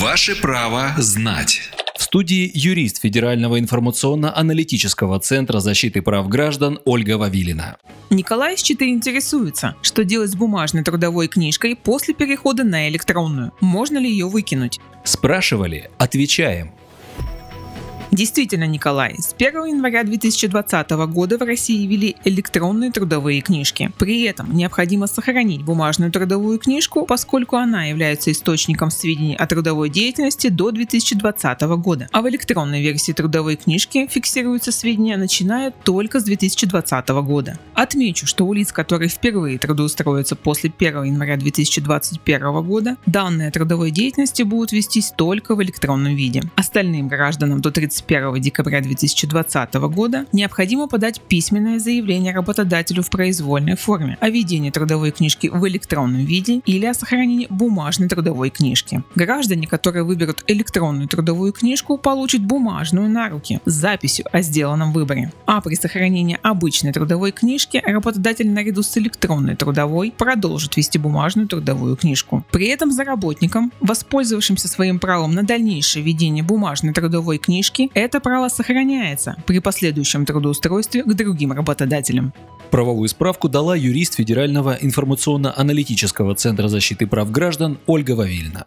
Ваше право знать. В студии юрист Федерального информационно-аналитического центра защиты прав граждан Ольга Вавилина. Николай 4 интересуется, что делать с бумажной трудовой книжкой после перехода на электронную. Можно ли ее выкинуть? Спрашивали? Отвечаем. Действительно, Николай, с 1 января 2020 года в России ввели электронные трудовые книжки. При этом необходимо сохранить бумажную трудовую книжку, поскольку она является источником сведений о трудовой деятельности до 2020 года. А в электронной версии трудовой книжки фиксируются сведения, начиная только с 2020 года. Отмечу, что у лиц, которые впервые трудоустроятся после 1 января 2021 года, данные о трудовой деятельности будут вестись только в электронном виде. Остальным гражданам до 30 31 декабря 2020 года необходимо подать письменное заявление работодателю в произвольной форме о ведении трудовой книжки в электронном виде или о сохранении бумажной трудовой книжки. Граждане, которые выберут электронную трудовую книжку, получат бумажную на руки с записью о сделанном выборе. А при сохранении обычной трудовой книжки работодатель наряду с электронной трудовой продолжит вести бумажную трудовую книжку. При этом за работником, воспользовавшимся своим правом на дальнейшее ведение бумажной трудовой книжки, это право сохраняется при последующем трудоустройстве к другим работодателям. Правовую справку дала юрист Федерального информационно-аналитического центра защиты прав граждан Ольга Вавильна.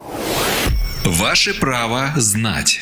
Ваше право знать.